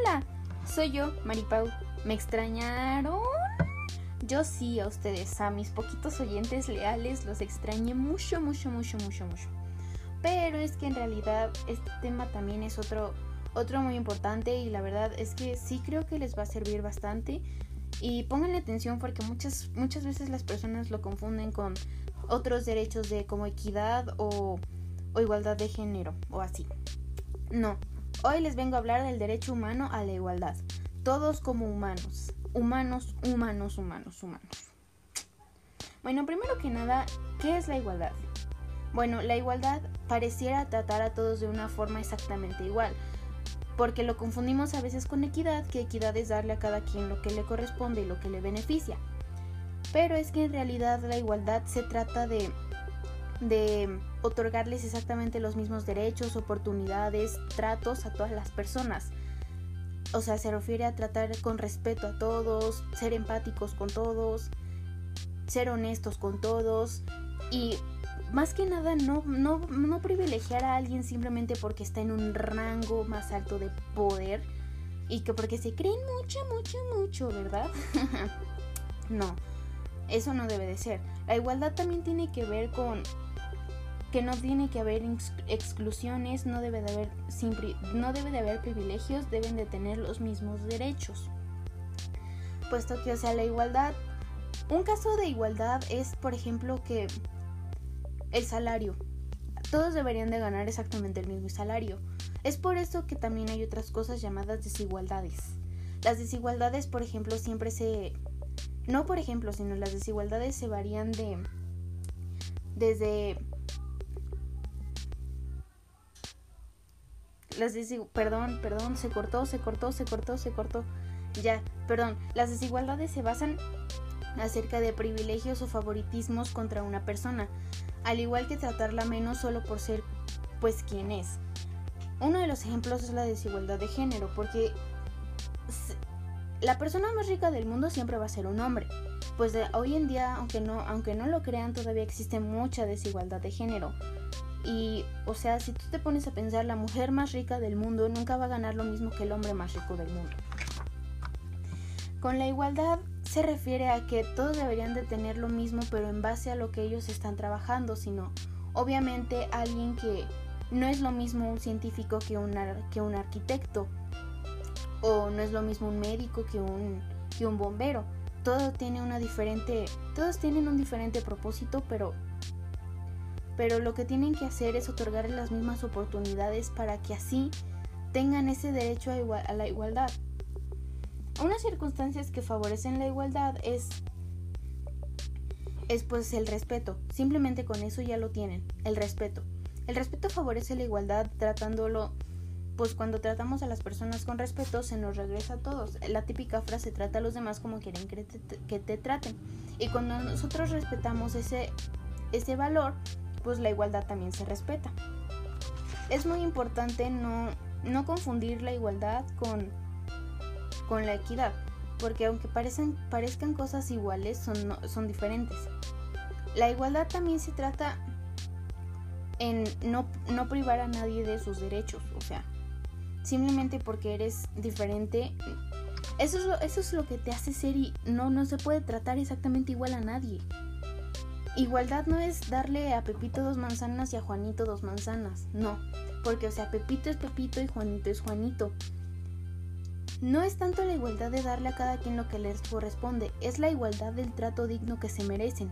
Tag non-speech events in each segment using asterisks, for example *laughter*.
Hola, soy yo, Maripau. ¿Me extrañaron? Yo sí a ustedes, a mis poquitos oyentes leales, los extrañé mucho, mucho, mucho, mucho, mucho. Pero es que en realidad este tema también es otro, otro muy importante y la verdad es que sí creo que les va a servir bastante. Y pónganle atención porque muchas, muchas veces las personas lo confunden con otros derechos de como equidad o, o igualdad de género o así. No, hoy les vengo a hablar del derecho humano a la igualdad. Todos como humanos. Humanos, humanos, humanos, humanos. Bueno, primero que nada, ¿qué es la igualdad? Bueno, la igualdad pareciera tratar a todos de una forma exactamente igual, porque lo confundimos a veces con equidad, que equidad es darle a cada quien lo que le corresponde y lo que le beneficia. Pero es que en realidad la igualdad se trata de, de otorgarles exactamente los mismos derechos, oportunidades, tratos a todas las personas. O sea, se refiere a tratar con respeto a todos, ser empáticos con todos, ser honestos con todos y más que nada no, no, no privilegiar a alguien simplemente porque está en un rango más alto de poder y que porque se creen mucho, mucho, mucho, ¿verdad? *laughs* no, eso no debe de ser. La igualdad también tiene que ver con que no tiene que haber exclusiones, no debe de haber, no debe de haber privilegios, deben de tener los mismos derechos. Puesto que, o sea, la igualdad, un caso de igualdad es, por ejemplo, que el salario. Todos deberían de ganar exactamente el mismo salario. Es por eso que también hay otras cosas llamadas desigualdades. Las desigualdades, por ejemplo, siempre se... No por ejemplo, sino las desigualdades se varían de... Desde las perdón, perdón, se cortó, se cortó, se cortó, se cortó. Ya, perdón, las desigualdades se basan acerca de privilegios o favoritismos contra una persona, al igual que tratarla menos solo por ser pues quien es. Uno de los ejemplos es la desigualdad de género, porque la persona más rica del mundo siempre va a ser un hombre. Pues de hoy en día, aunque no, aunque no lo crean, todavía existe mucha desigualdad de género. Y, o sea, si tú te pones a pensar, la mujer más rica del mundo nunca va a ganar lo mismo que el hombre más rico del mundo. Con la igualdad se refiere a que todos deberían de tener lo mismo, pero en base a lo que ellos están trabajando, sino obviamente alguien que no es lo mismo un científico que un, que un arquitecto, o no es lo mismo un médico que un, que un bombero. Todo tiene una diferente, todos tienen un diferente propósito, pero pero lo que tienen que hacer es otorgarles las mismas oportunidades para que así tengan ese derecho a, la igualdad. Unas circunstancias que favorecen la igualdad es es pues el respeto. Simplemente con eso ya lo tienen, el respeto. El respeto favorece la igualdad tratándolo pues cuando tratamos a las personas con respeto se nos regresa a todos. La típica frase trata a los demás como quieren que te, que te traten. Y cuando nosotros respetamos ese, ese valor, pues la igualdad también se respeta. Es muy importante no, no confundir la igualdad con, con la equidad, porque aunque parecen, parezcan cosas iguales, son, son diferentes. La igualdad también se trata en no, no privar a nadie de sus derechos, o sea, simplemente porque eres diferente, eso es, lo, eso es lo que te hace ser y no, no se puede tratar exactamente igual a nadie. Igualdad no es darle a Pepito dos manzanas y a Juanito dos manzanas, no, porque o sea, Pepito es Pepito y Juanito es Juanito. No es tanto la igualdad de darle a cada quien lo que les corresponde, es la igualdad del trato digno que se merecen.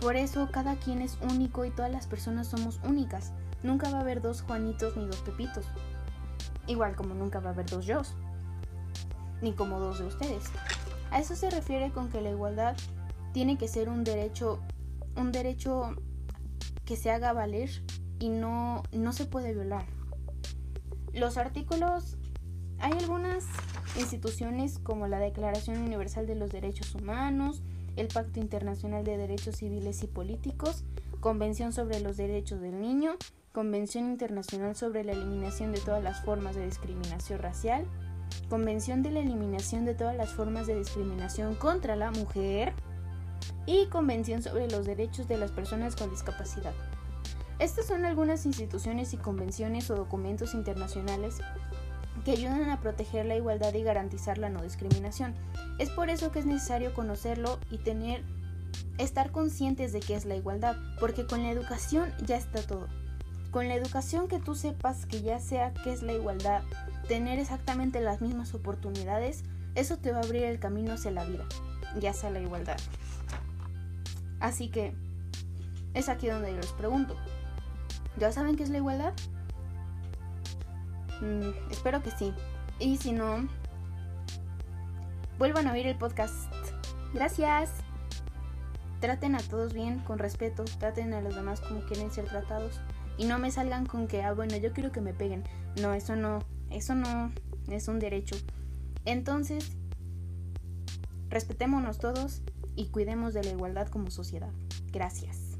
Por eso cada quien es único y todas las personas somos únicas. Nunca va a haber dos Juanitos ni dos Pepitos. Igual como nunca va a haber dos Yos. Ni como dos de ustedes. A eso se refiere con que la igualdad tiene que ser un derecho un derecho que se haga valer y no, no se puede violar. Los artículos, hay algunas instituciones como la Declaración Universal de los Derechos Humanos, el Pacto Internacional de Derechos Civiles y Políticos, Convención sobre los Derechos del Niño, Convención Internacional sobre la Eliminación de todas las formas de discriminación racial, Convención de la Eliminación de todas las formas de discriminación contra la mujer, y Convención sobre los Derechos de las Personas con Discapacidad. Estas son algunas instituciones y convenciones o documentos internacionales que ayudan a proteger la igualdad y garantizar la no discriminación. Es por eso que es necesario conocerlo y tener estar conscientes de qué es la igualdad, porque con la educación ya está todo. Con la educación que tú sepas que ya sea qué es la igualdad, tener exactamente las mismas oportunidades, eso te va a abrir el camino hacia la vida, ya sea la igualdad. Así que es aquí donde yo les pregunto, ¿ya saben qué es la igualdad? Mm, espero que sí. Y si no, vuelvan a oír el podcast. Gracias. Traten a todos bien, con respeto, traten a los demás como quieren ser tratados. Y no me salgan con que, ah, bueno, yo quiero que me peguen. No, eso no, eso no es un derecho. Entonces, respetémonos todos y cuidemos de la igualdad como sociedad. Gracias.